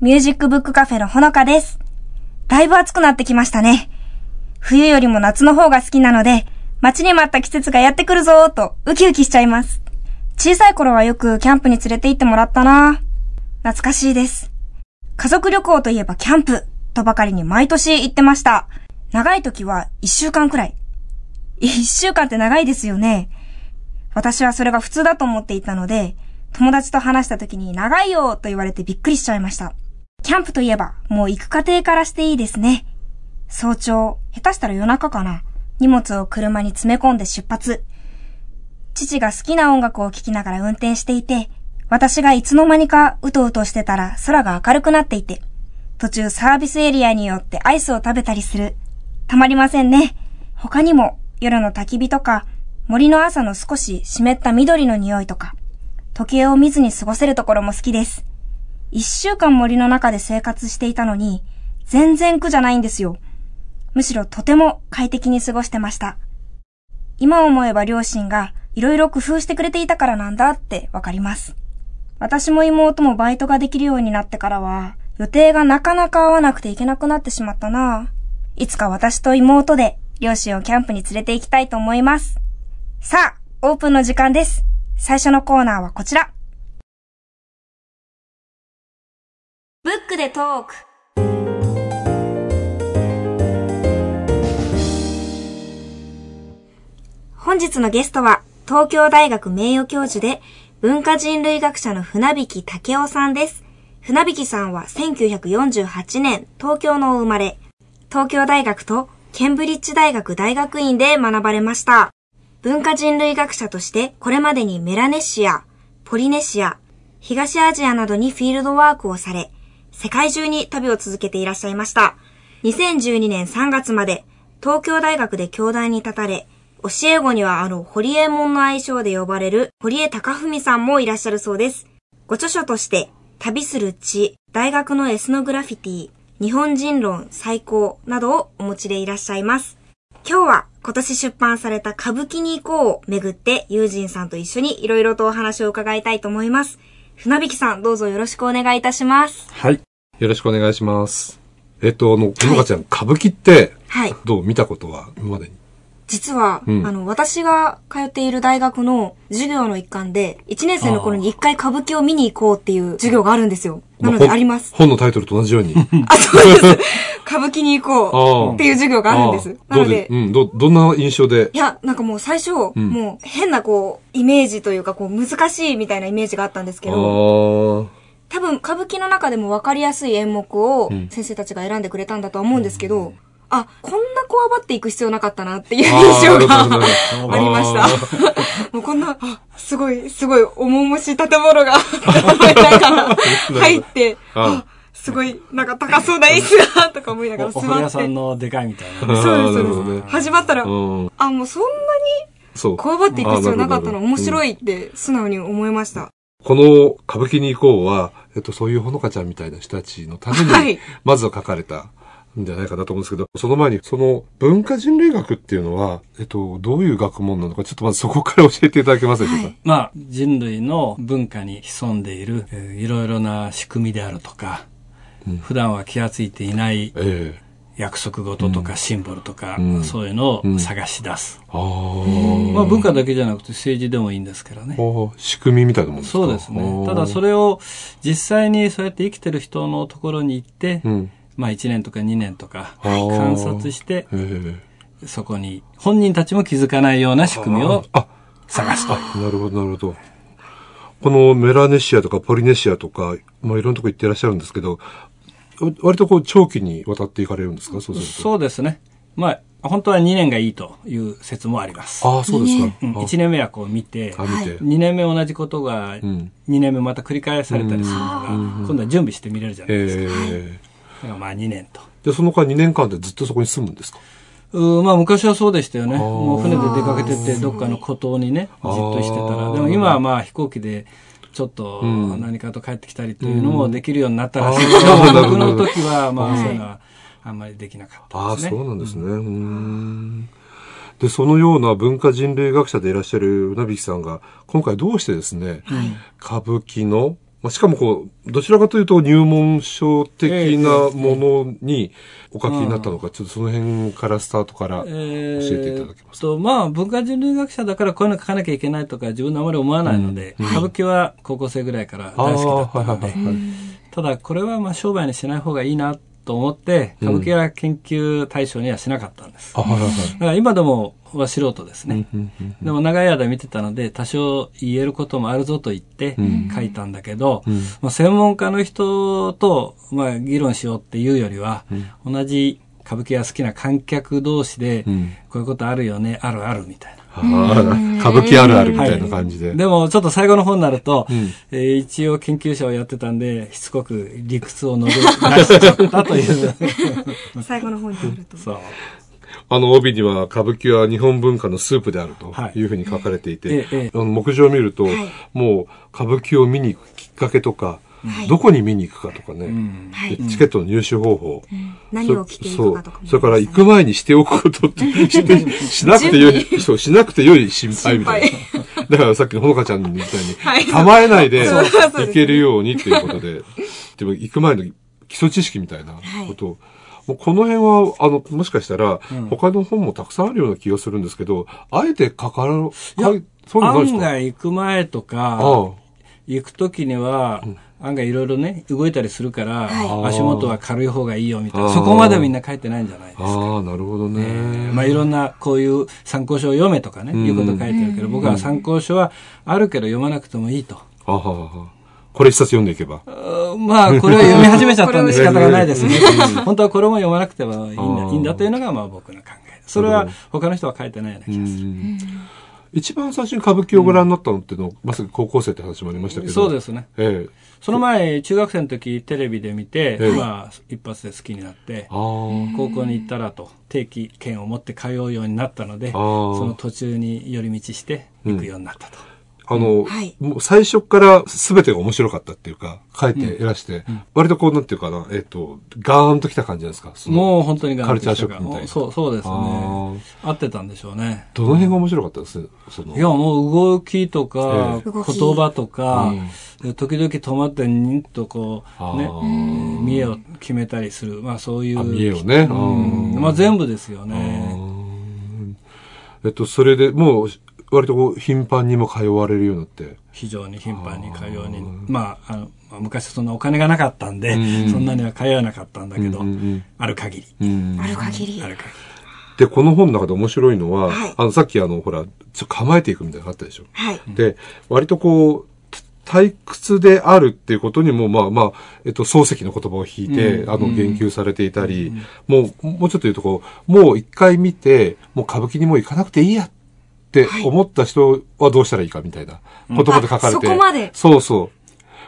ミュージックブックカフェのほのかです。だいぶ暑くなってきましたね。冬よりも夏の方が好きなので、待ちに待った季節がやってくるぞーとウキウキしちゃいます。小さい頃はよくキャンプに連れて行ってもらったな懐かしいです。家族旅行といえばキャンプとばかりに毎年行ってました。長い時は一週間くらい。一週間って長いですよね。私はそれが普通だと思っていたので、友達と話した時に長いよと言われてびっくりしちゃいました。キャンプといえば、もう行く過程からしていいですね。早朝、下手したら夜中かな。荷物を車に詰め込んで出発。父が好きな音楽を聴きながら運転していて、私がいつの間にかうとうとしてたら空が明るくなっていて、途中サービスエリアによってアイスを食べたりする。たまりませんね。他にも夜の焚き火とか、森の朝の少し湿った緑の匂いとか、時計を見ずに過ごせるところも好きです。一週間森の中で生活していたのに、全然苦じゃないんですよ。むしろとても快適に過ごしてました。今思えば両親がいろいろ工夫してくれていたからなんだってわかります。私も妹もバイトができるようになってからは、予定がなかなか合わなくていけなくなってしまったなぁ。いつか私と妹で両親をキャンプに連れて行きたいと思います。さあ、オープンの時間です。最初のコーナーはこちら。ブックでトーク。本日のゲストは、東京大学名誉教授で、文化人類学者の船引武夫さんです。船引さんは1948年、東京の生まれ、東京大学とケンブリッジ大学大学院で学ばれました。文化人類学者として、これまでにメラネシア、ポリネシア、東アジアなどにフィールドワークをされ、世界中に旅を続けていらっしゃいました。2012年3月まで、東京大学で教壇に立たれ、教え子にはあの、堀江門の愛称で呼ばれる堀江貴文さんもいらっしゃるそうです。ご著書として、旅する地、大学のエスノグラフィティ、日本人論最高などをお持ちでいらっしゃいます。今日は今年出版された歌舞伎に行こうをめぐって、友人さんと一緒にいろいろとお話を伺いたいと思います。船引さん、どうぞよろしくお願いいたします。はい。よろしくお願いします。えっと、あの、ほのかちゃん、歌舞伎って、はい。どう見たことは今までに？実は、うんあの、私が通っている大学の授業の一環で、1年生の頃に一回歌舞伎を見に行こうっていう授業があるんですよ。なので本あります。本のタイトルと同じように。あ、そうです。歌舞伎に行こうっていう授業があるんです。なのでどうん、ど、どんな印象で？いや、なんかもう最初、んもう変なこう、イメージというか、こう、難しいみたいなイメージがあったんですけあど、ー多分歌舞伎の中でも分かりやすい演目をん先生たちが選んでくれたんだとは思うんですけど、あ、こんなこわばっていく必要なかったなっていう印象が ありましたあ。もうこんな、あ、すごい、すごい、重々しい建物が 入って、ああ、すごい、なんか高そうな椅子が、とか思いながら座おお風呂屋って。さんのでかいみたいな。そうです、そうです。始まったら、うん。あ、もうそんなにそう。こわばっていく必要なかったの面白い。いって素直に思いました。この歌舞伎に行こうは、えっと、そういうほのかちゃんみたいな人たちのためはい。に、まずは書かれたんじゃないかなと思うんですけど、その前に、その文化人類学っていうのは、えっと、どういう学問なのか、ちょっとまずそこから教えていただけますでしょうか？はい。まあ、人類の文化に潜んでいる、えーいろいろな仕組みであるとか、普段は気がついていないええ約束事とかシンボルとか、うんそういうのうんを探し出す。ああ。まあ、文化だけじゃなくて政治でもいいんですけどね。仕組みみたいなもんですか？そうですね。ただそれ、れを実際にそうやって生きてる人のところに行って、うん。まあ1年とか2年とかはい観察して、ええそこに本人たちも気づかないような仕組みをあ、探すと。なるほど、なるほど。このメラネシアとかポリネシアとか、まあいろんなとこ行ってらっしゃるんですけど、割とこう長期にわたっていかれるんですか？そうすると。そうですね。まあ、本当は2年がいいという説もあります。ああ、そうですか。うん、あ1年目はこう見て、あ、見て。2年目同じことがん2年目また繰り返されたりするのが、今度は準備して見れるじゃないですか。ええだからまあ2年と。で、その間2年間でずっとそこに住むんですか？うーまあ昔はそうでしたよね。ーもう船で出かけてって、どっかの孤島にね、じっとしてたら。でも今はまあ飛行機で、ちょっとうん。何かと帰ってきたりというのもできるようになったらしい。けど、僕の時はまあはい。そういうのはあんまりできなかったああ、ですね。そうなんですね。うーん。で、そのような文化人類学者でいらっしゃる船引さんが、今回どうしてですね、歌舞伎の、まあ、しかもこう、どちらかというと入門書的なものにお書きになったのか、ちょっとその辺からスタートから教ええていただけますか？と、まあ、文化人類学者だからこういうの書かなきゃいけないとか自分であまり思わないので、歌舞伎は高校生ぐらいから大好きだったので、はいはいはいはい。ただこれはまあ商売にしない方がいいなと思って、歌舞伎は研究対象にはしなかったんです。あ、はいはいはい。だから今でもは素人ですね。うんうんでも長い間見てたので、多少言えることもあるぞと言ってうん書いたんだけど、うんまあ、専門家の人と、まあ、議論しようっていうよりは、同じ歌舞伎が好きな観客同士で、うんこういうことあるよね、あるあるみたいな。歌舞伎あるあるみたいな感じで。でも、ちょっと最後の方になると、うんえー一応研究者をやってたんで、しつこく理屈を述べ出しちゃったという。最後の方になると。そう。あの帯には歌舞伎は日本文化のスープであるとはいいうふうに書かれていて、ええええあの目次を見ると、はいもう歌舞伎を見に行くきっかけとか、はいどこに見に行くかとかね、チケットの入手方法、何を着ていくかとかも、そう。それから行く前にしておくことって、して、しなくてよい、そう、しなくてよい心配みたいな。だからさっきのほのかちゃんみたいに、構えないで行けるようにっていうことで、でも行く前の基礎知識みたいなことを、もうこの辺は、あの、もしかしたら、他の本もたくさんあるような気がするんですけど、あえてかかる、かいそういうのないです案か外行く前とあか、あ行く時には、案外いろいろね、動いたりするから、は足元は軽い方がいいよみたいな、そこまでみんな書いてないんじゃないですか。ああ、なるほどね。まあいろんなこういう参考書を読めとかね、んいうこと書いてあるけど、僕は参考書はあるけど読まなくてもいいと。あはこれ一冊読んでいけば。まあ、これは読み始めちゃったんで仕方がないですね。本当はこれも読まなくてはいいんだいいんだというのがまあ僕の考え。それは他の人は書いてないような気がする。一番最初に歌舞伎をご覧になったのっていうの、まさに高校生って話もありましたけど。そうですね。ええ。その前、中学生の時テレビで見て、ええまあ、一発で好きになって。高校に行ったらと、定期券を持って通うようになったので、その途中に寄り道して行くようになったと。あの、はい。もう最初から全てが面白かったっていうか、書いていらして、割とこう、なんていうかな、えっ、と、ガーンときた感じなんですか？もう本当にカルチャーショックみたいな。そう、そうですね。あ。合ってたんでしょうね。どの辺が面白かったです？その。いや、もう動きとか、ええ。動き言葉とか、で時々止まってにんとこう、ね見栄を決めたりする。まあそういう。あ見栄をね。まあ全部ですよね。えっと、それでもう、割とこう、頻繁にも通われるようになって。非常に頻繁に通うに。まあ、あの、まあ昔そんなお金がなかったんで、うんそんなには通わなかったんだけど、うんうんうんある限り。うんある限りあ。る限で、この本の中で面白いのは、はいあの、さっきあの、ほら、ちょっと構えていくみたいなのがあったでしょ。はい。で、割とこう、退屈であるっていうことにも、まあまあ、えっと、漱石の言葉を引いて、うんあの、言及されていたり、もう、もうちょっと言うとこう、もう一回見て、もう歌舞伎にもう行かなくていいやって思った人はどうしたらいいかみたいな言葉で書かれて。あそこまで。そうそう。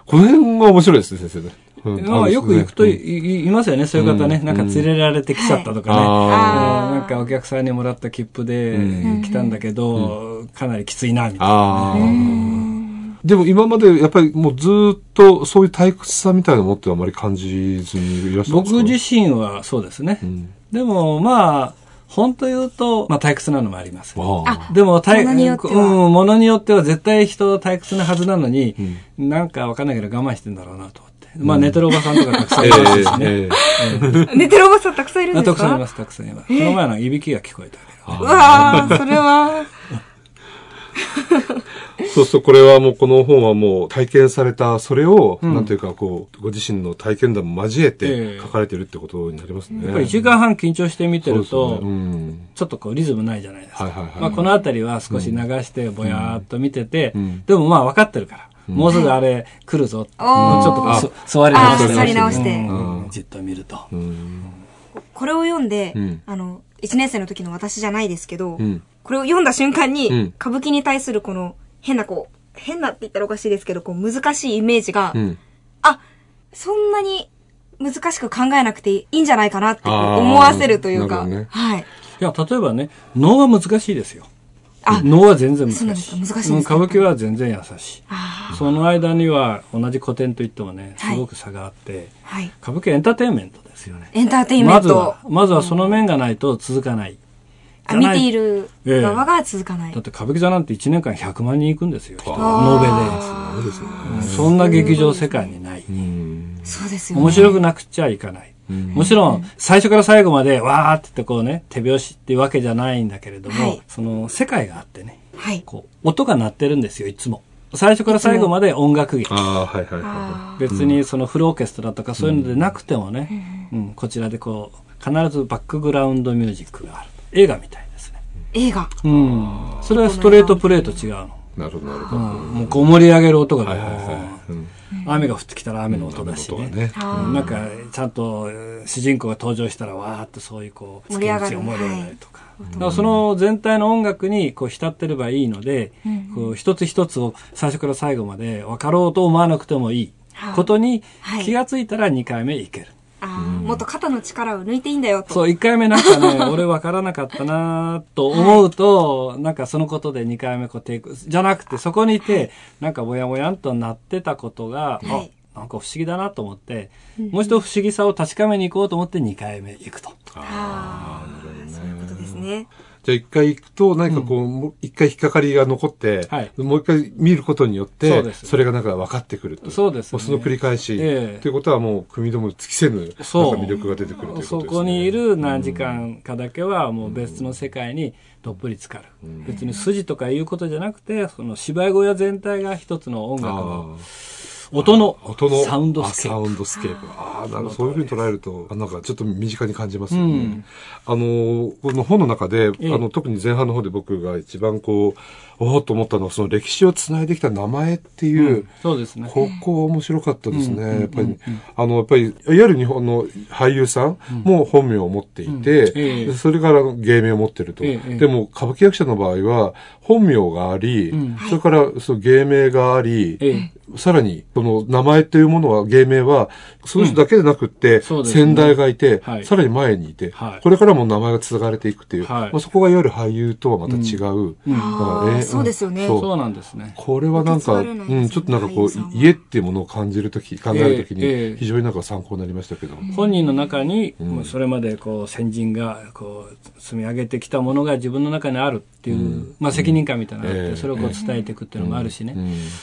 この辺が面白いですね、先生ね。うん。まあ、よく行くとい,、うん。いいますよね、そういう方ね。なんか連れられてきちゃったとかね。なんかお客さんにもらった切符でうん。来たんだけど、かなりきついな、みたいな。でも今までやっぱりもうずーっとそういう退屈さみたいなものってあまり感じずにいらっしゃるんですか？僕自身はそうですね。ん。でも、まあ、本当言うと、まあ退屈なのもあります。でも、退物によってはうん、ものによっては絶対人退屈なはずなのに、なんかわかんないけど我慢してんだろうなと思って。まあ、寝てるおばさんとかたくさんいますしね。ええ寝てるおばさんたくさんいるんあですか？たくさんいます、たくさんいます。この前のいびきが聞こえたけど。うわー、それは。そうするとこれはもうこの本はもう体験されたそれを、なんていうかこうご自身の体験談も交ええてえ書かれてるってことになりますね。やっぱり1時間半緊張して見てるとね。うん。ちょっとこうリズムないじゃないですか。はいはいはい。まあこのあたりは少し流してぼやーっと見てて、ん。でもまあ分かってるから、もうすぐあれ来るぞ。おー。もうちょっとこうそ座り直して。座り直して。うん。じっと見ると。うん。これを読んで、うん。あの、1年生の時の私じゃないですけど、うんこれを読んだ瞬間に、うん歌舞伎に対するこの変なこう、変なって言ったらおかしいですけど、こう難しいイメージが、うんあ、そんなに難しく考えなくていいんじゃないかなって思わせるというか。ね、はい。いや、例えばね、能は難しいですよ。能は全然難しい。難しいです、歌舞伎は全然優しい。その間には同じ古典といってもね、すごく差があって、はい、歌舞伎はエンターテインメントですよね。エンターテインメント。まずは、まずはその面がないと続かない。あ見ている側が続かない、えだって歌舞伎座なんて1年間100万人行くんですよ、人。ノーベで。ですね。そんな劇場世界にない。そうですよね。面白くなくちゃいかない。もちろん、最初から最後まで、わーって言ってこうね、手拍子っていうわけじゃないんだけれども、はい、その、世界があってね、はい、こう、音が鳴ってるんですよ、いつも。最初から最後まで音楽劇。あはいはいはい。別にそのフルオーケストラとかそういうのでなくてもね、うん、うん、こちらでこう、必ずバックグラウンドミュージックがある。映画みたい。映画うん。それはストレートプレーと違うの。なるほど、なるほど。もうこう盛り上げる音が、はいはいはい、うん雨が降ってきたら雨の音だしね。ねなんか、ちゃんと主人公が登場したら、わーっとそういうこう、盛り上がる。盛り上がるとか。だからその全体の音楽にこう浸ってればいいので、こう一つ一つを最初から最後まで分かろうと思わなくてもいいことに気がついたら2回目いける。あもっと肩の力を抜いていいんだよと。そう、1回目なんかね、俺分からなかったなと思うと、はい、なんかそのことで2回目こうテイク、じゃなくてそこにいて、はい、なんかぼやぼやんとなってたことが、はい、あ、なんか不思議だなと思って、うん、もう一度不思議さを確かめに行こうと思って2回目行くと。ああ、なるほどね。そういうことですね。じゃあ一回行くと何かこう、一、回引っかかりが残って、はい、もう一回見ることによって、それがなんか分かってくると。そうです、ね。その繰り返し、えー、ということはもう、組み止む尽きせぬ、魅力が出てくるということですね。そこにいる何時間かだけは、もう別の世界にどっぷり浸かる。うん、別に筋とかいうことじゃなくて、その芝居小屋全体が一つの音楽の、音の音のサウンドスケープ。サウンドスケープ。ああ、なんかそういうふうに捉えると、なんかちょっと身近に感じますよね。うん、あの、この本の中で、あの、特に前半の方で僕が一番こう、おおと思ったのは、その歴史をつないできた名前っていう、うん、そうですね。ここ面白かったですね。やっぱり、あの、やっぱり、いわゆる日本の俳優さんも本名を持っていて、うん、それから芸名を持ってると。でも、歌舞伎役者の場合は、本名があり、それからその芸名があり、さらに、その名前っていうものは、芸名は、その人だけでなくって、うん。先代がいて、はい、さらに前にいて、はい、これからも名前が継がれていくっていう、はい、まあ、そこがいわゆる俳優とはまた違う。うん。うん、えそうですよね。そうなんですね。これはなんか、ね、うん、ちょっとなんかこう、家っていうものを感じるとき、考えるときに、非常になんか参考になりましたけど。えー、本人の中に、うん、それまでこう、先人が、こう、積み上げてきたものが自分の中にあるっていう、うん、まあ責任感みたいなのがあって、それをこう伝えていくっていうのもあるしね。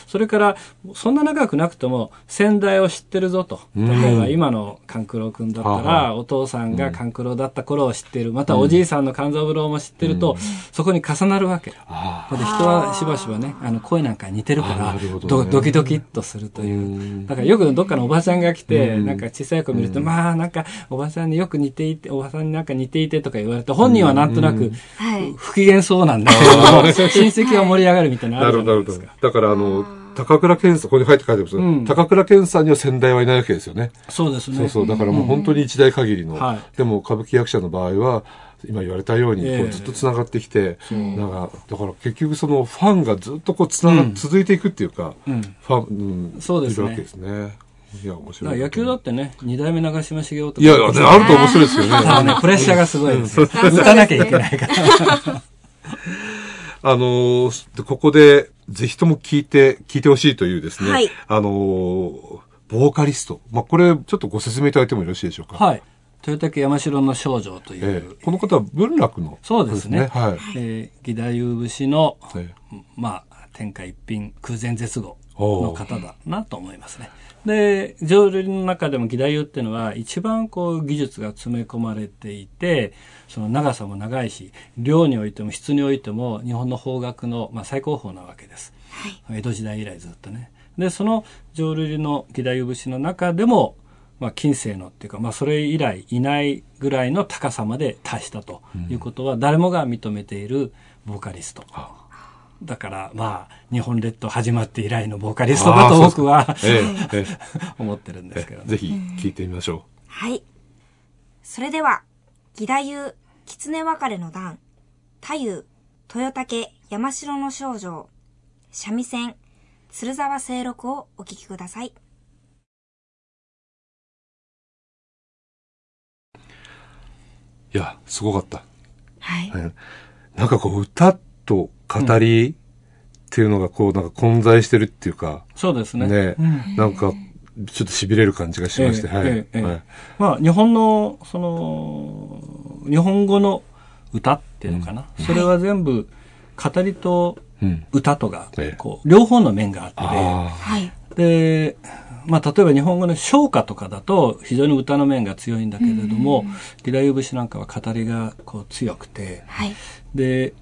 それから、そんな長くなくとも、先代を知ってるぞと。例えば今の勘九郎君だったら、お父さんが勘九郎だった頃を知ってる。またおじいさんの勘三郎も知ってると、そこに重なるわけ。で人はしばしばね、あの声なんか似てるから、ドドキドキっとするという。だからよくどっかのおばちゃんが来て、なんか小さい子見ると、まあなんかおばさんによく似ていて、おばさんになんか似ていてとか言われて、本人はなんとなく不機嫌そうなんだけど 親戚が盛り上がるみたいななるほど、なるほど。だからあの、高倉健さん、ここに入って書いてます、うん、高倉健さんには先代はいないわけですよね。そうですね。そうそう。だからもう本当に一代限りの。うんはい、でも歌舞伎役者の場合は、今言われたように、こうずっと繋がってきて、えー、なんか、だから結局そのファンがずっとこう繋が、うん、続いていくっていうか、ファン、うん、そうですね。いるわけですね。いや、面白い。野球だってね、二代目長嶋茂雄とか。いや、あると面白いですよね。ただね、プレッシャーがすごいです。打たなきゃいけないから。あのー、ここで、ぜひとも聞いて、聞いてほしいというですね、はい、あのー、ボーカリスト。まあ、これ、ちょっとご説明いただいてもよろしいでしょうか？はい。豊竹山城の少女という、えー、この方は文楽の、そうですね。はい。えー、義太夫節の、えー、まあ、天下一品、空前絶後の方だなと思いますね。で、浄瑠璃の中でも義太夫っていうのは一番こう技術が詰め込まれていて、その長さも長いし、量においても質においても日本の邦楽の、まあ、最高峰なわけです。はい、江戸時代以来ずっとね。で、その浄瑠璃の義太夫節の中でも、まあ、近世のっていうか、まあ、それ以来いないぐらいの高さまで達したということは、誰もが認めているボーカリスト。だから、まあ、日本列島始まって以来のボーカリストだと僕は、ええ、思ってるんですけど、ね、ぜひ聞いてみましょう。はい。それでは、義太夫、狐別れの段、太夫、豊竹、山城の少女、三味線、鶴沢清六をお聴きください。いや、すごかった。はい。なんかこう、歌と語りっていうのがこう、なんか混在してるっていうか。そうですね。ね、うん、なんか、ちょっと痺れる感じがしまして、えー、はい、えーはい、まあ、日本の、その、日本語の歌っていうのかな。うん、それは全部、語りと歌とが、こう、両方の面があって、はい。で、まあ、例えば日本語の唱歌とかだと非常に歌の面が強いんだけれども、義太夫節なんかは語りがこう強くて、はい、で、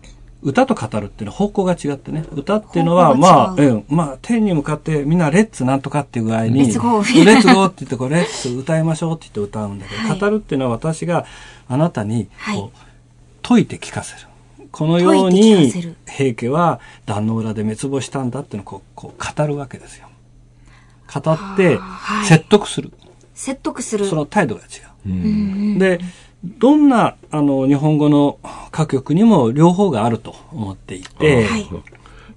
歌と語るっていうのは方向が違ってね。歌っていうのは、まあ、うん、まあ、天に向かってみんなレッツなんとかっていう具合に、レッツゴーレッツゴーって言って、こう、レッツ歌いましょうって言って歌うんだけど、はい、語るっていうのは私があなたに、こう、解いて聞かせる。このように、平家は壇の裏で滅亡したんだっていうのをこう、こう語るわけですよ。語って、説得する、はい。説得する。その態度が違う。で、どんなあの日本語の歌曲にも両方があると思っていて、はい、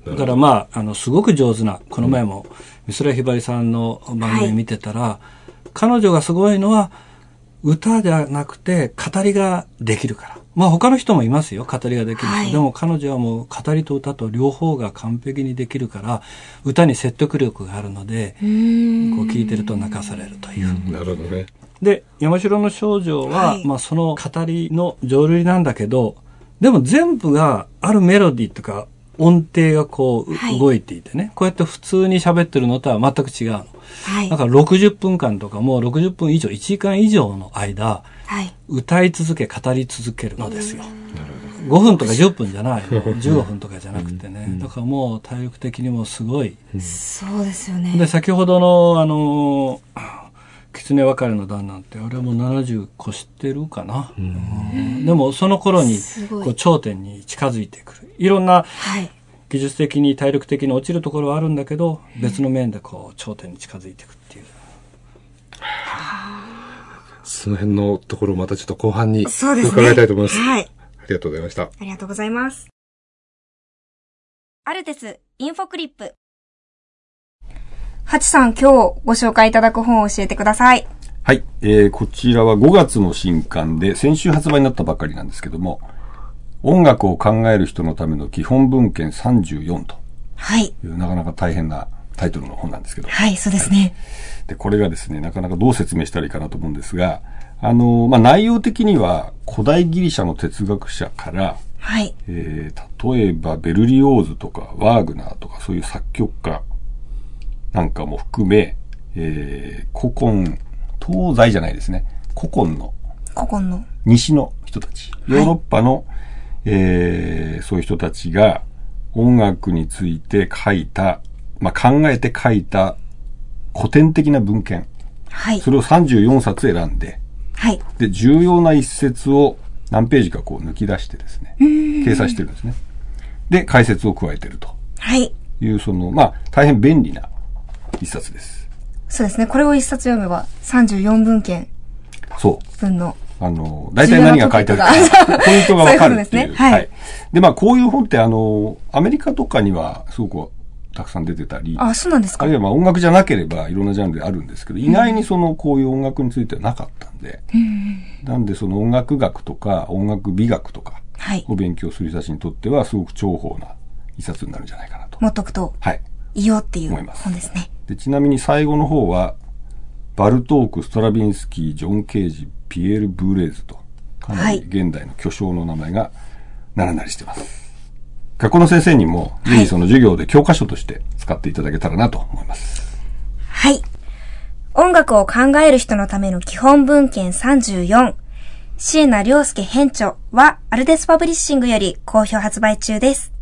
だからまあ、あの、すごく上手な、この前も美空ひばりさんの番組見てたら、はい、彼女がすごいのは、歌じゃなくて語りができるから。まあ他の人もいますよ、語りができる人。はい、でも彼女はもう語りと歌と両方が完璧にできるから、歌に説得力があるので、こう聞いてると泣かされるという。なるほどね。で、山城の少女は、はい、まあその語りの浄瑠璃なんだけど、でも全部があるメロディーとか音程がこう、はい、動いていてね、こうやって普通に喋ってるのとは全く違うの。はい、だから60分間とかもう60分以上、1時間以上の間、はい、歌い続け、語り続けるのですよ。5分とか10分じゃないの。15分とかじゃなくてね。だからもう体力的にもすごい。そうですよね。で、先ほどの、あのー狐別れの段なんてあれも70越してるかな、うん、でもその頃にこう頂点に近づいてくるいろんな技術的に体力的に落ちるところはあるんだけど、別の面でこう頂点に近づいていくっていう。その辺のところまたちょっと後半に伺いたいと思います。すね、はい。ありがとうございました。ありがとうございます。アルテスインフォクリップハチさん、今日ご紹介いただく本を教えてください。はい。えー、こちらは5月の新刊で、先週発売になったばかりなんですけども、音楽を考える人のための基本文献34と。はい。なかなか大変なタイトルの本なんですけど。はい、そうですね。で、これがですね、なかなかどう説明したらいいかなと思うんですが、あの、まあ、内容的には古代ギリシャの哲学者から、はい。えー、例えばベルリオーズとかワーグナーとかそういう作曲家、なんかも含め、えー、古今、東西じゃないですね。古今の。古今の。西の人たち。ヨーロッパの、はい、えー、そういう人たちが音楽について書いた、まあ、考えて書いた古典的な文献。はい。それを34冊選んで、はい。で、重要な一節を何ページかこう抜き出してですね、掲載してるんですね。で、解説を加えてると。はい。いう、その、まあ、大変便利な一冊です。そうですね。これを一冊読めば34文献そう。分の。あの、大体何が書いてあるか、ポイントがわかるっていう。そういうですね。はい。で、まあ、こういう本ってあの、アメリカとかにはすごくたくさん出てたり。あ、そうなんですかあるいはまあ音楽じゃなければいろんなジャンルであるんですけど、意外にその、こういう音楽についてはなかったんで。うん、なんでその音楽学とか音楽美学とかを勉強する人たちにとってはすごく重宝な一冊になるんじゃないかなと。持っとくと。はい。いいよっていう本ですね。でちなみに最後の方は、バルトーク、ストラビンスキー、ジョン・ケージ、ピエール・ブーレーズと、かなり現代の巨匠の名前が並んだりしてます。はい、学校の先生にも、ぜひその授業で教科書として使っていただけたらなと思います。はい。音楽を考える人のための基本文献34、椎名良介編著は、アルデスパブリッシングより好評発売中です。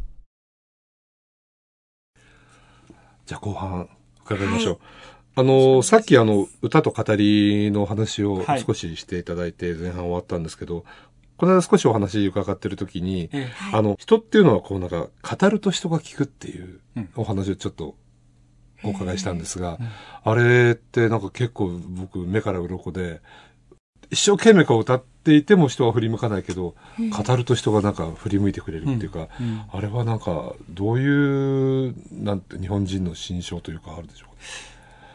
じゃあ後半伺いましょう。はい、あの、さっきあの、歌と語りの話を少ししていただいて前半終わったんですけど、はい、この間少しお話伺ってる時に、はい、あの、人っていうのはこうなんか、語ると人が聞くっていうお話をちょっとお伺いしたんですが、あれってなんか結構僕目から鱗で、一生懸命こう歌っていても人は振り向かないけど、うん、語ると人がなんか振り向いてくれるっていうか、うん。うん、あれはなんかどういうなんて日本人の心象というかあるでしょうか？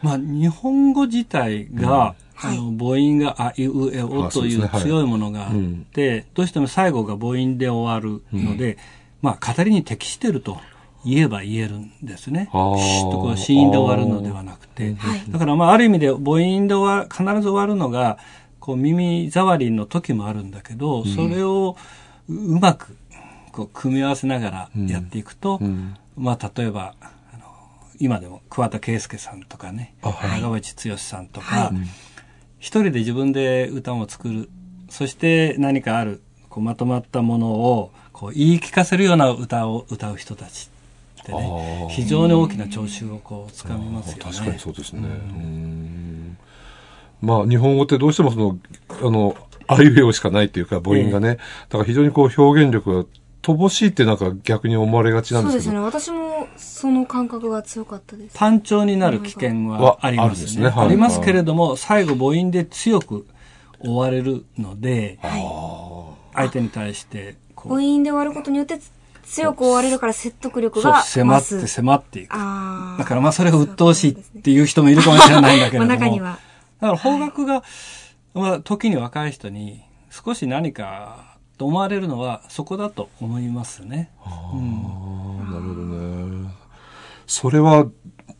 まあ日本語自体が、あの母音があいうえおという強いものがあって、どうしても最後が母音で終わるので、まあ語りに適してると言えば言えるんですね。シュッとこう子音で終わるのではなくて。だからまあある意味で母音で終わ必ず終わるのが、こう耳障りの時もあるんだけど、それをうまくこう組み合わせながらやっていくと、まあ例えば、今でも桑田佳祐さんとかね、長渕剛さんとか、一人で自分で歌を作る。そして何かある、こうまとまったものをこう言い聞かせるような歌を歌う人たちってね、非常に大きな聴衆をこうつかみますよね。確かにそうですね。まあ日本語ってどうしてもその、あの、あいうえおしかないっていうか母音がね、だから非常にこう表現力が乏しいってなんか逆に思われがちなんですけど。そうですね。私もその感覚が強かったです。単調になる危険はありますね。あねはい、ありますけれども、最後母音で強く追われるので、はい、相手に対して母音で終わることによって強く追われるから説得力が迫って迫っていく。だからまあそれが鬱陶しいっていう人もいるかもしれないんだけれども。中には。だから方角が、まあ時に若い人に少し何かと思われるのはそこだと思いますね。うん、なるほどね。それは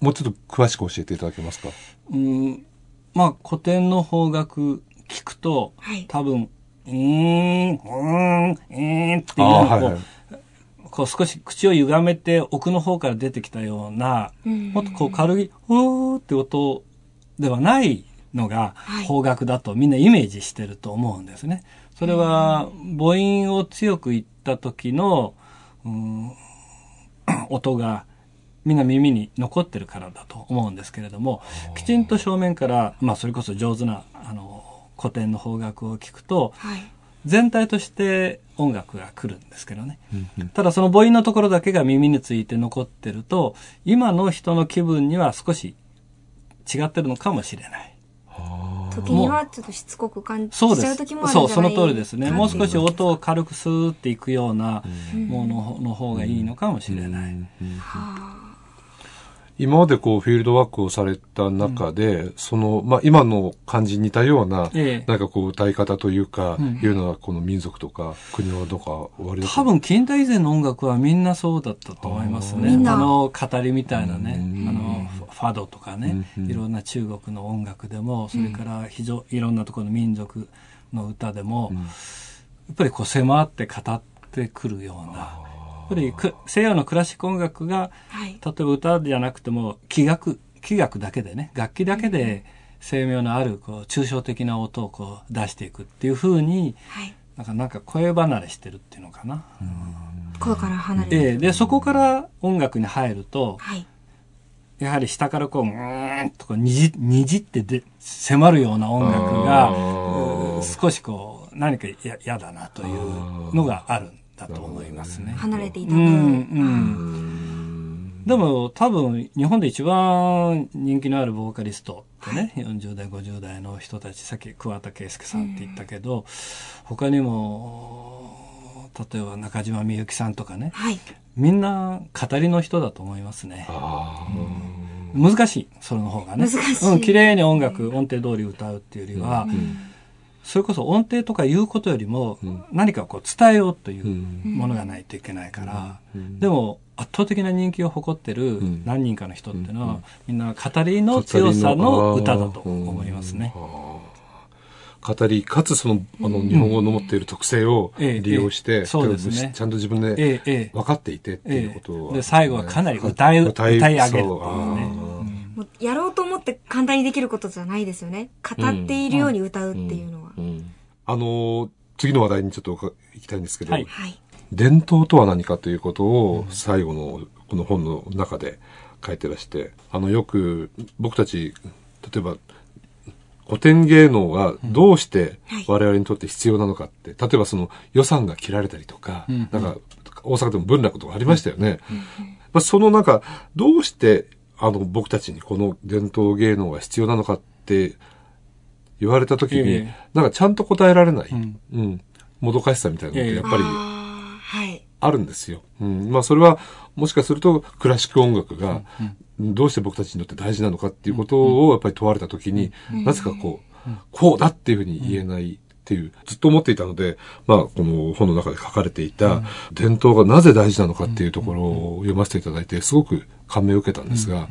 もうちょっと詳しく教えていただけますか？うん、まあ古典の方角聞くと、はい、多分うーん、うーん、えーっていうこう、はいはい、こう少し口を歪めて奥の方から出てきたような、もっとこう軽い、うーって音ではないのが方角だとみんなイメージしてると思うんですね。それは母音を強く言った時の、うん、音がみんな耳に残ってるからだと思うんですけれども、きちんと正面から、まあそれこそ上手な、あの、古典の方角を聞くと、はい、全体として音楽が来るんですけどね、ただその母音のところだけが耳について残ってると今の人の気分には少し違ってるのかもしれない。時にはちょっとしつこく感じちゃう時もあるそうその通りですね。もう少し音を軽くスーっていくようなものの方がいいのかもしれない。今までこうフィールドワークをされた中で、うん、その、まあ、今の感じに似たような、ええ、なんかこう歌い方というか、うん、いうのはこの民族とか国はどうか終わりだ多分近代以前の音楽はみんなそうだったと思いますね。あの語りみたいなね、あのファドとかね、いろんな中国の音楽でも、それから非常、いろんなところの民族の歌でも、やっぱりこう迫って語ってくるような。っぱり西洋のクラシック音楽が、はい、例えば歌じゃなくても器楽器楽だけでね楽器だけで精妙のあるこう抽象的な音をこう出していくっていうふうに、はい、なんかなんか声離れしてるっていうのかな。声から離れて、えー、でそこから音楽に入ると、はい、やはり下からこう、うんとこうにじにじってで迫るような音楽が少しこう何か嫌だなというのがあるんだと思いますね。離れていた分。うんうんでも多分日本で一番人気のあるボーカリストってね、はい、40代50代の人たちさっき桑田佳祐さんって言ったけど、うん、他にも例えば中島みゆきさんとかね、はい、みんな語りの人だと思いますね。うん、難しいそれの方がね。難しい。うん、綺麗に音楽音程通り歌うっていうよりは、うんそれこそ音程とか言うことよりも、何かこう伝えようというものがないといけないから、でも圧倒的な人気を誇ってる何人かの人っていうのは、みんな語りの強さの歌だと思いますね。語り、かつその、あの、日本語の持っている特性を利用して、そうですね。ちゃんと自分で分かっていてっていうことで、最後はかなり歌い、歌い上げるっていうね。もうやろうと思って簡単にできることじゃないですよね。語っているように歌うっていうのは。あの次の話題にちょっと行きたいんですけど、はい、伝統とは何かということを最後のこの本の中で書いてらして、あのよく僕たち、例えば古典芸能がどうして我々にとって必要なのかって、例えばその予算が切られたりとか、なんか大阪でも文楽とかありましたよね。まあ、その中、どうしてあの、僕たちにこの伝統芸能が必要なのかって言われた時に、なんかちゃんと答えられない、うん、うん、もどかしさみたいなのってやっぱり、はい。あるんですよ。うん。まあそれは、もしかするとクラシック音楽が、どうして僕たちにとって大事なのかっていうことをやっぱり問われた時に、なぜかこう、こうだっていうふうに言えないっていう、ずっと思っていたので、まあ、この本の中で書かれていた、伝統がなぜ大事なのかっていうところを読ませていただいて、すごく感銘を受けたんですが、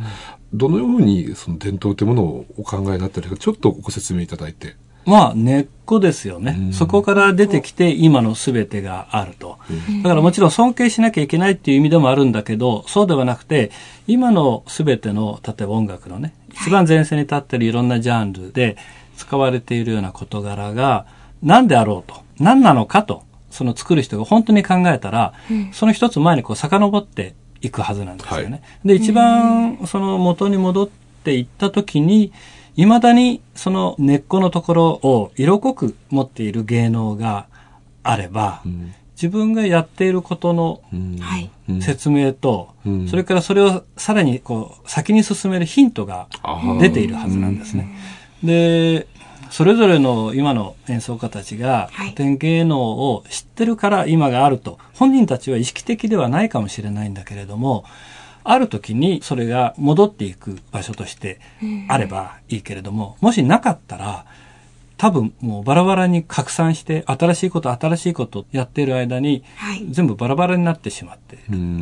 どのようにその伝統というものをお考えになったりか、ちょっとご説明いただいて。まあ、根っこですよね。そこから出てきて、今の全てがあると。だからもちろん尊敬しなきゃいけないっていう意味でもあるんだけど、そうではなくて、今の全ての、例えば音楽のね、一番前線に立ってるいろんなジャンルで使われているような事柄が、何であろうと、何なのかと、その作る人が本当に考えたら、その一つ前にこう遡っていくはずなんですよね。はい、で、一番その元に戻っていった時に、未だにその根っこのところを色濃く持っている芸能があれば、うん、自分がやっていることの説明と、うん、それからそれをさらにこう先に進めるヒントが出ているはずなんですね。で、それぞれの今の演奏家たちが古典芸能を知ってるから今があると、本人たちは意識的ではないかもしれないんだけれども、ある時にそれが戻っていく場所としてあればいいけれども、もしなかったら、多分もうバラバラに拡散して新しいこと新しいことやっている間に、全部バラバラになってしまって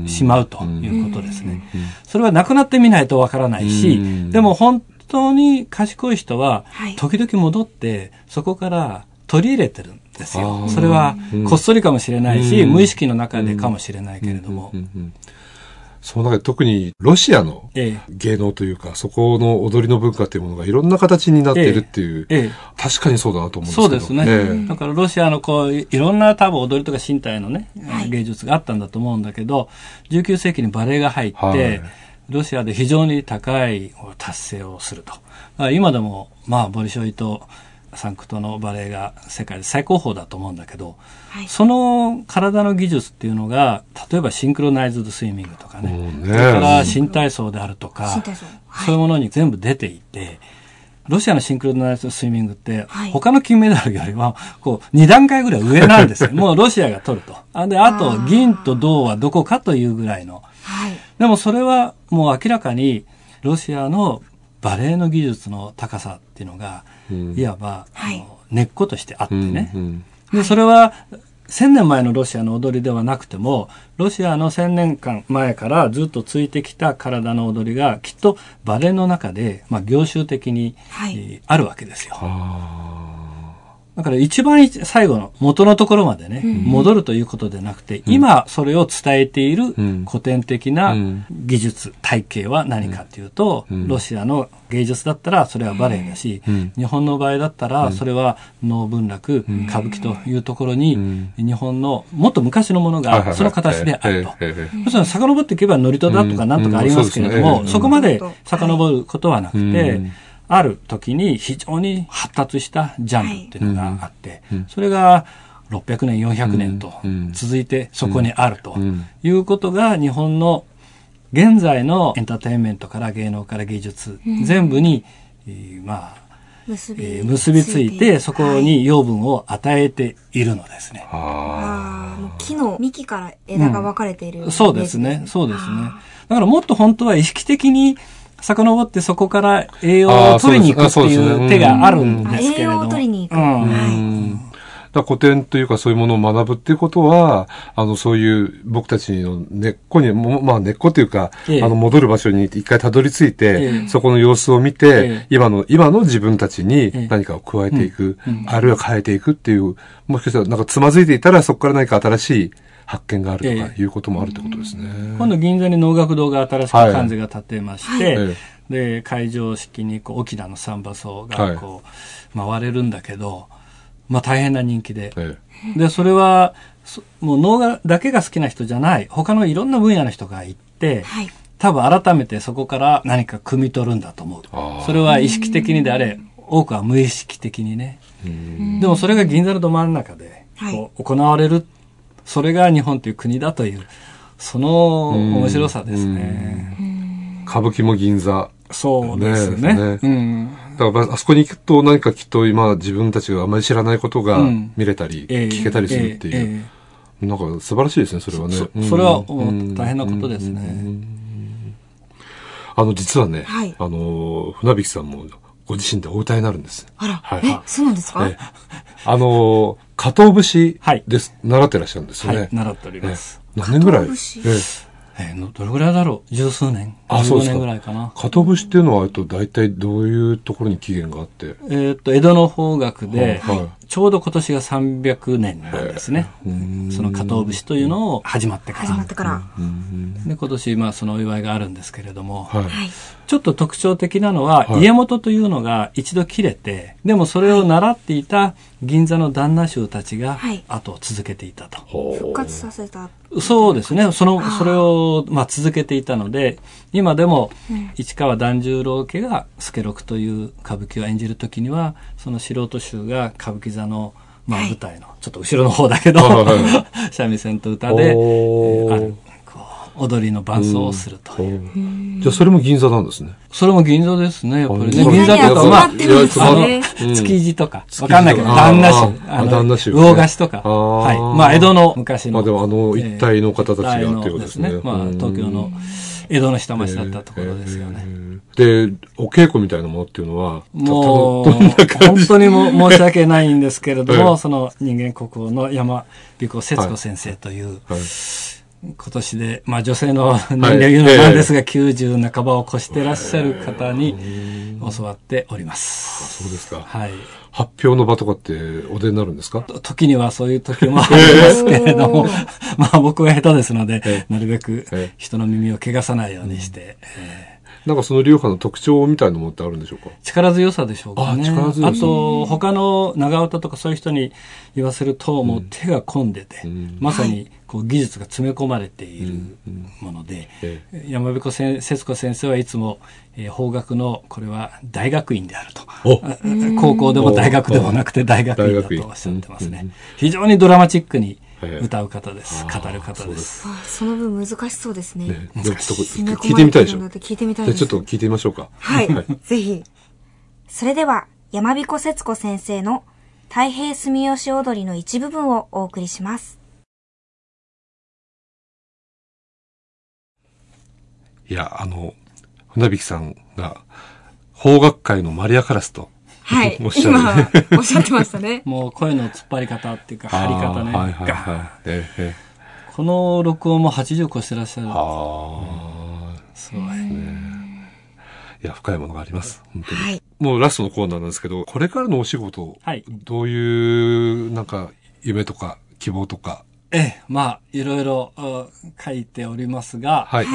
しまうということですね。それはなくなってみないとわからないし、でも本当に賢い人は時々戻ってそこから取り入れてるんですよ。それはこっそりかもしれないし、無意識の中でかもしれないけれども。その中で特にロシアの芸能というか、ええ、そこの踊りの文化というものがいろんな形になっているっていう、え、確かにそうだなと思うんですけど。そうですね。だからロシアのこう、いろんな多分踊りとか身体のね、はい、芸術があったんだと思うんだけど、19世紀にバレエが入って、はい、ロシアで非常に高い達成をすると。今でも、まあ、ボリショイと、サンクトのバレエが世界で最高峰だと思うんだけど、はい、その体の技術っていうのが例えばシンクロナイズドスイミングとかねねそれから新体操であるとか、はい、そういうものに全部出ていてロシアのシンクロナイズドスイミングって、他の金メダルよりは、こう、2段階ぐらい上なんですよ。もうロシアが取ると。あで、あと、銀と銅はどこかというぐらいの。はい、でもそれはもう明らかに、ロシアのバレエの技術の高さっていうのが、いわば、はい、根っことしてあってね。で、それは、千年前のロシアの踊りではなくても、ロシアの千年間前からずっとついてきた体の踊りが、きっとバレエの中で、まあ、業種的に、はい、えー、あるわけですよ。だから一番最後の元のところまでね、戻るということでなくて、今それを伝えている古典的な技術、体系は何かというと、ロシアの芸術だったらそれはバレエだし、日本の場合だったらそれは能文楽、歌舞伎というところに、日本のもっと昔のものがその形であると。要するに遡っていけば祝詞だとかなんとかありますけれども、そこまで遡ることはなくて、ある時に非常に発達したジャンルっていうのがあって、はい、それが600年、400年と続いてそこにあるということが日本の現在のエンターテインメントから芸能から芸術、全部に、まあ、結び,、えー、結びついてそこに養分を与えているのですね。ああ、木の幹から枝が分かれている、うん、そうですね、そうですね。だからもっと本当は意識的に遡ってそこから栄養を取りに行くっていう手があるんですけれど。も。栄養を取りに行く。はい。だ古典というかそういうものを学ぶっていうことは、あの、そういう僕たちの根っこに、まあ根っこというか、ええ、あの、戻る場所に一回たどり着いて、え、そこの様子を見て、今の、今の自分たちに何かを加えていく、あるいは変えていくっていう、もしかしたらなんかつまずいていたらそこから何か新しい発見があるとかいうこともあるってことですね。今度銀座に能楽堂が新しく関税が建てまして、はい、で、会場式にこう、沖縄のサンバ層がこう、回れるんだけど、まあ大変な人気で。で、それは、もう能楽だけが好きな人じゃない、他のいろんな分野の人が行って、はい、多分改めてそこから何か汲み取るんだと思う。それは意識的にであれ、多くは無意識的にね。でもそれが銀座のど真ん中で、こう行われるそれが日本という国だという、その面白さですね。歌舞伎も銀座。そうですね。ねうん、だからあそこに行くと何かきっと今自分たちがあまり知らないことが見れたり、うん、聞けたりするっていう。なんか素晴らしいですね、それはね。そそれは大変なことですね。あの、実はね、はい、あの、船引さんもご自身でお歌いになるんです。あら、はい、え、そうなんですか、えあの、加藤節です、はい、習ってらっしゃるんですよね。はい、習っております。何年ぐらい？ええ。ー、どれぐらいだろう？十数年？あ、そう年ぐらいかな。加藤節っていうのは、と大体どういうところに起源があって？えっと、江戸の方角で、はい、ちょうど今年が300年なんですね。その加藤節というのを始まってから。始まってから。で、今年、まあ、そのお祝いがあるんですけれども、はい、ちょっと特徴的なのは、はい、家元というのが一度切れて、でもそれを習っていた銀座の旦那衆たちが後を続けていたと。復活させた。そうですね。その、それを、まあ、続けていたので、今でも、市川團十郎家が助六という歌舞伎を演じるときには、その素人衆が歌舞伎座の、まあ、舞台の、ちょっと後ろの方だけど、三味線と歌で、えー、ある踊りの伴奏をするという。じゃあそれも銀座なんですね。それも銀座ですね、やっぱりね。銀座とか、まあ、あの、築地とか、わかんないけど、旦那市。旦那市。魚菓子とか。はい。まあ、江戸の昔の。まあでもあの一帯の方たちがっていうことですね。まあ、東京の江戸の下町だったところですよね。で、お稽古みたいなものっていうのは、もう、本当にも申し訳ないんですけれども、その人間国宝の山彦節子先生という、今年で、まあ女性の年齢言うのなんですが、はい、90半ばを越してらっしゃる方に教わっております。そうですか。はい。発表の場とかってお出になるんですか？時にはそういう時もありますけれども、まあ僕は下手ですので、なるべく人の耳を汚さないようにして、えーなんかその流派の特徴みたいなものってあるんでしょうか？力強さでしょうかね。あ。あと、他の長唄とかそういう人に言わせると、もう手が込んでて、うん、まさにこう技術が詰め込まれているもので、うんうん、山彦節子先生はいつも、えー、法学のこれは大学院であると。高校でも大学でもなくて大学院だとおっしゃってますね。非常にドラマチックに歌う方です。語る方です。その分難しそうですね。ね聞いてみたいでしょ聞いてみたい。ちょっと聞いてみましょうか。はい。ぜひ。それでは、山彦節子先生の太平住吉踊りの一部分をお送りします。いや、あの、船引さんが、法学会のマリアカラスとはい。今、おっしゃってましたね。もう声の突っ張り方っていうか、張り方ね。はいはいはい。ええ、この録音も80個してらっしゃる。ああ、すごい。ね、いや、深いものがあります。本当に。はい、もうラストのコーナーなんですけど、これからのお仕事、はい、どういう、なんか、夢とか、希望とか。ええ、まあ、いろいろ書いておりますが、はい。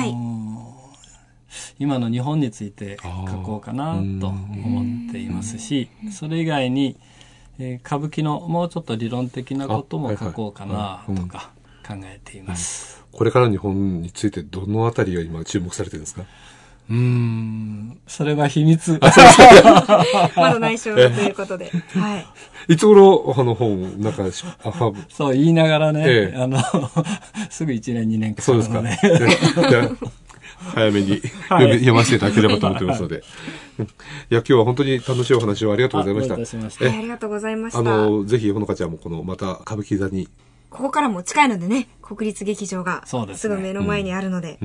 今の日本について書こうかなと思っていますし、それ以外に、えー、歌舞伎のもうちょっと理論的なことも書こうかなとか考えています。これから日本についてどのあたりが今注目されてるんですか？うん、それは秘密。まだ内緒ということで。はい。いつ頃、あの本、なんか、そう言いながらね、ええ、あの、すぐ1年2年かかる。そうですか。早めに読ませていただければと思ってますので。いや、今日は本当に楽しいお話をありがとうございました。あありがとうございました。あの、ぜひ、ほのかちゃんもこの、また、歌舞伎座に。ここからも近いのでね、国立劇場が、すぐ目の前にあるので。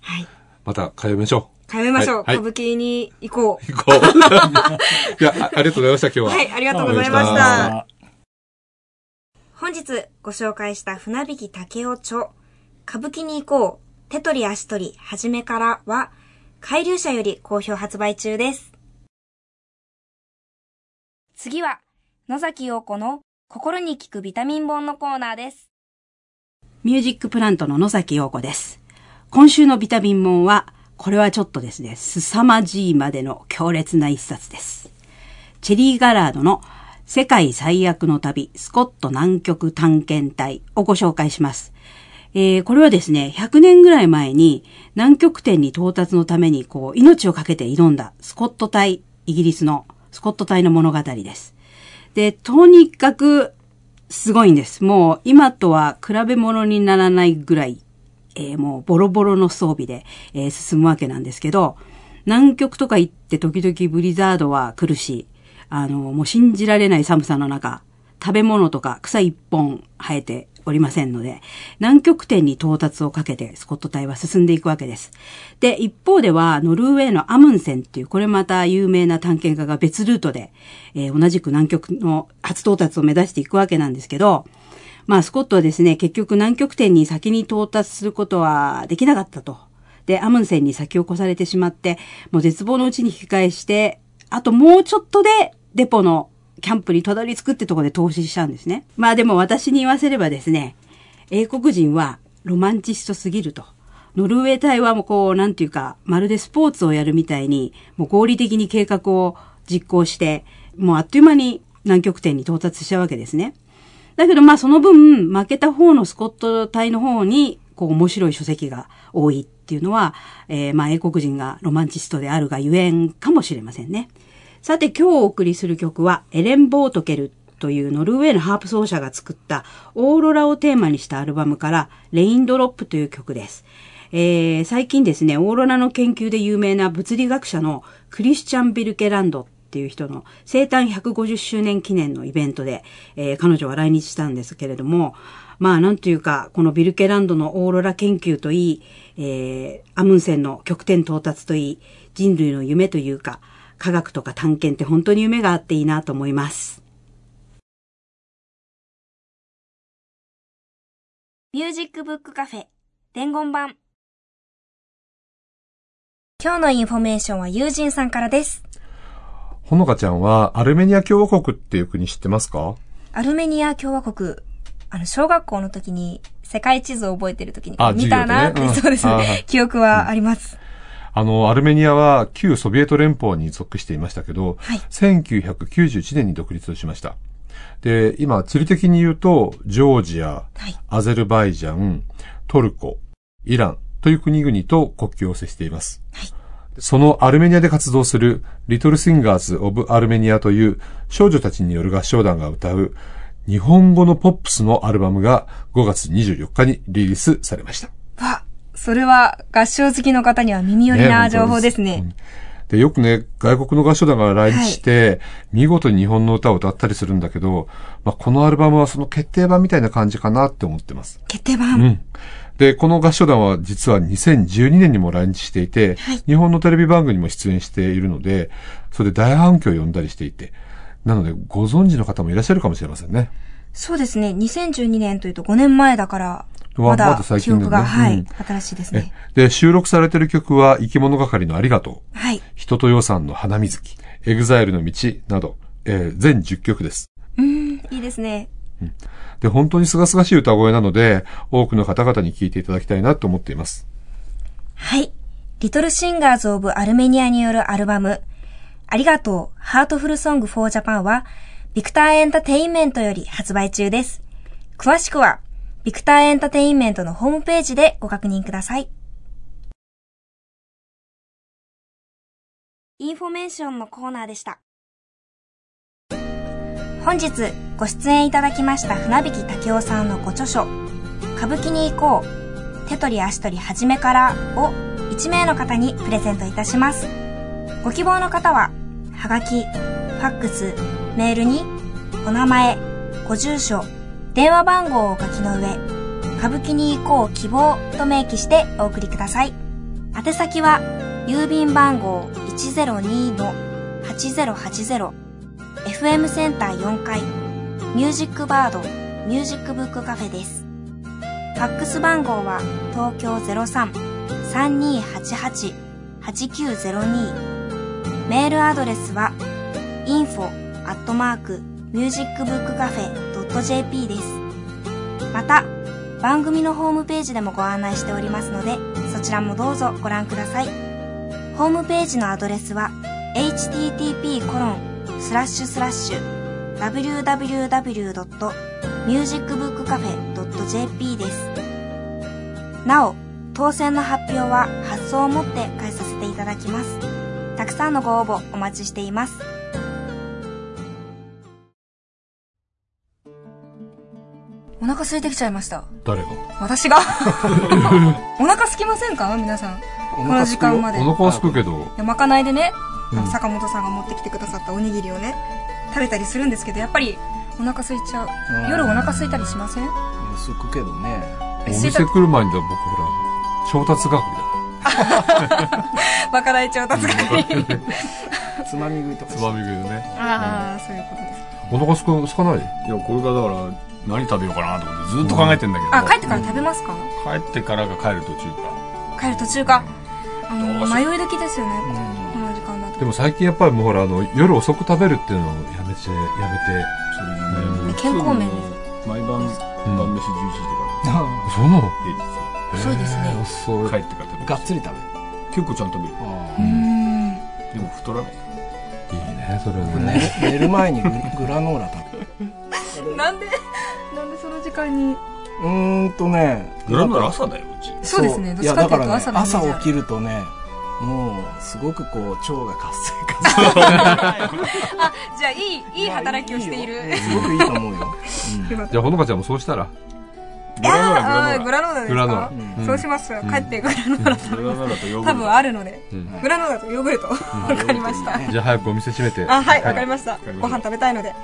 はい。また通いましょう。通いましょう。歌舞伎に行こう。行こう。いや、ありがとうございました、今日は。はい、ありがとうございました。本日ご紹介した船引竹雄著、歌舞伎に行こう手取り足取り、はじめからは、海流社より好評発売中です。次は、野崎陽子の心に効くビタミン本のコーナーです。ミュージックプラントの野崎陽子です。今週のビタミン本は、これはちょっとですね、凄まじいまでの強烈な一冊です。チェリー・ガラードの世界最悪の旅、スコット南極探検隊をご紹介します。えー、これはですね、100年ぐらい前に南極点に到達のためにこう、命を懸けて挑んだスコット隊、イギリスのスコット隊の物語です。で、とにかくすごいんです。もう今とは比べ物にならないぐらい、えー、もうボロボロの装備で、えー、進むわけなんですけど、南極とか行って時々ブリザードは来るし、あの、もう信じられない寒さの中、食べ物とか草一本生えておりませんので、南極点に到達をかけてスコット隊は進んでいくわけです。で、一方では、ノルウェーのアムンセンっていう、これまた有名な探検家が別ルートで、えー、同じく南極の初到達を目指していくわけなんですけど、まあ、スコットはですね、結局南極点に先に到達することはできなかったと。で、アムンセンに先を越されてしまって、もう絶望のうちに引き返して、あともうちょっとでデポのキャンプにたどり着くってとこで投資したんですね。まあでも私に言わせればですね、英国人はロマンチストすぎると。ノルウェー隊はもうこう、なんていうか、まるでスポーツをやるみたいに、もう合理的に計画を実行して、もうあっという間に南極点に到達したわけですね。だけどまあその分、負けた方のスコット隊の方に、こう面白い書籍が多いっていうのは、えー、まあ英国人がロマンチストであるがゆえんかもしれませんね。さて今日お送りする曲は、エレン・ボートケルというノルウェーのハープ奏者が作ったオーロラをテーマにしたアルバムからレインドロップという曲です。えー、最近ですね、オーロラの研究で有名な物理学者のクリスチャン・ビルケランドっていう人の生誕150周年記念のイベントで、えー、彼女は来日したんですけれども、まあなんというか、このビルケランドのオーロラ研究といい、えー、アムンセンの極点到達といい、人類の夢というか、科学とか探検って本当に夢があっていいなと思います。ミュージックブックカフェ伝言板今日のインフォメーションは友人さんからです。ほのかちゃんはアルメニア共和国っていう国知ってますか？アルメニア共和国。あの、小学校の時に世界地図を覚えてる時に見たなって、ねうん、そうですね。記憶はあります。あの、アルメニアは旧ソビエト連邦に属していましたけど、はい、1991年に独立しました。で、今、地理的に言うと、ジョージア、はい、アゼルバイジャン、トルコ、イランという国々と国境を接しています。はい、そのアルメニアで活動するリトルシンガーズ・オブ・アルメニアという少女たちによる合唱団が歌う日本語のポップスのアルバムが5月24日にリリースされました。わ、それは合唱好きの方には耳寄りな情報ですね。ねで、よくね、外国の合唱団が来日して、はい、見事に日本の歌を歌ったりするんだけど、まあ、このアルバムはその決定版みたいな感じかなって思ってます。決定版うん。で、この合唱団は実は2012年にも来日していて、はい、日本のテレビ番組にも出演しているので、それで大反響を呼んだりしていて、なのでご存知の方もいらっしゃるかもしれませんね。そうですね。2012年というと5年前だから、まだ記憶が、はい、新しいですね。で、収録されている曲は、生き物係のありがとう。はい。一青窈さんのハナミズキ、 EXILE の道など、えー、全10曲です。うん、いいですね。うん。で、本当に清々しい歌声なので、多くの方々に聴いていただきたいなと思っています。はい。リトルシンガーズ・オブ・アルメニアによるアルバム、ありがとう、ハートフルソング・フォー・ジャパンは、ビクターエンタテインメントより発売中です。詳しくは、ビクターエンタテインメントのホームページでご確認ください。インフォメーションのコーナーでした。本日ご出演いただきました船曳建夫さんのご著書、歌舞伎に行こう、手取り足取り始めからを1名の方にプレゼントいたします。ご希望の方は、はがき、ファックス、メールに、お名前、ご住所、電話番号を書きの上、歌舞伎に行こう希望と明記してお送りください。宛先は、郵便番号102-8080 FM センター4階ミュージックバードミュージックブックカフェです。ファックス番号は東京03-3288-8902メールアドレスは info アットマークミュージックブックカフェ .jp です。また、番組のホームページでもご案内しておりますので、そちらもどうぞご覧ください。ホームページのアドレスは、http://www.musicbookcafe.jp です。なお、当選の発表は発送をもって返させていただきます。たくさんのご応募お待ちしています。お腹空いてきちゃいました。誰が？私が？お腹空きませんか？皆さん。この時間まで。お腹は空くけど。いや、まかないでね、うん、坂本さんが持ってきてくださったおにぎりをね、食べたりするんですけど、やっぱりお腹空いちゃう。夜お腹空いたりしません？薄くけどね。お店来る前に僕ほら、調達係だ。若大調達係。つまみ食いとか。つまみ食いね。ああ、そういうことです。お腹すか、すかない？いや、これがだから、何食べようかなと思ってずっと考えてんだけど。あ、帰ってから食べますか？帰ってからが帰る途中か。帰る途中か。あの、迷い時ですよね。この時間だと。でも最近やっぱりもうほら、あの、夜遅く食べるっていうのをやめて、やめて。それね。健康面です。毎晩、晩飯11時とか。そうなの？平日は。遅いですね。遅い。帰ってから食べる。がっつり食べる。結構ちゃんと食べる。うん。でも太らない。いいね、それはね。寝る前にグラノーラ食べる。なんで、なんでその時間に？うーんとね。グラノーラ朝だよ、うち。そうですね。いや、だからね、朝起きるとね、もう、すごくこう、腸が活性化 あ、じゃあ、いい、いい働きをしている。すごくいいと思うよ。じゃあ、ほのかちゃんもそうしたら？グラノーラ、グラノーラですか？グラノーラ。そうします。帰ってグラノーラ食べます。多分あるので。グラノーラとヨーグルト。わかりました。じゃあ、早くお店閉めて。あ、はい、わかりました。ご飯食べたいので。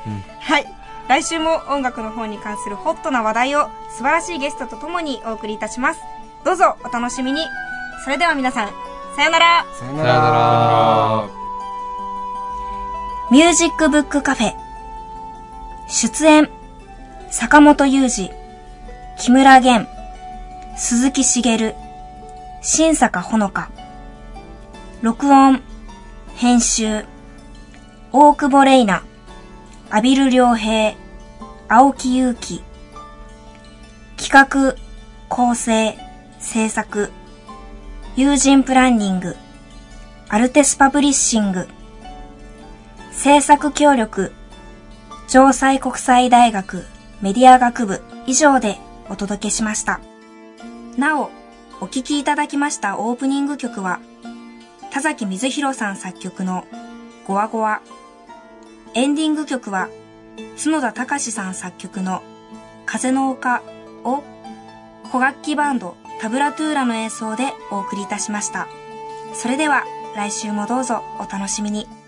はい。来週も音楽の方に関するホットな話題を素晴らしいゲストとともにお送りいたします。どうぞお楽しみに。それでは皆さん、さよなら。さよなら。ミュージックブックカフェ。出演、坂本雄二、木村玄、鈴木茂、新坂ほのか。録音、編集、大久保玲奈、阿比留良平、青木祐希。企画、構成、制作、友人プランニング、アルテスパブリッシング、制作協力、城西国際大学メディア学部。以上で。お届けしました。なお、お聴きいただきましたオープニング曲は、田崎水弘さん作曲のゴワゴワ。エンディング曲は、角田隆さん作曲の風の丘を古楽器バンドタブラトゥーラの演奏でお送りいたしました。それでは来週もどうぞお楽しみに。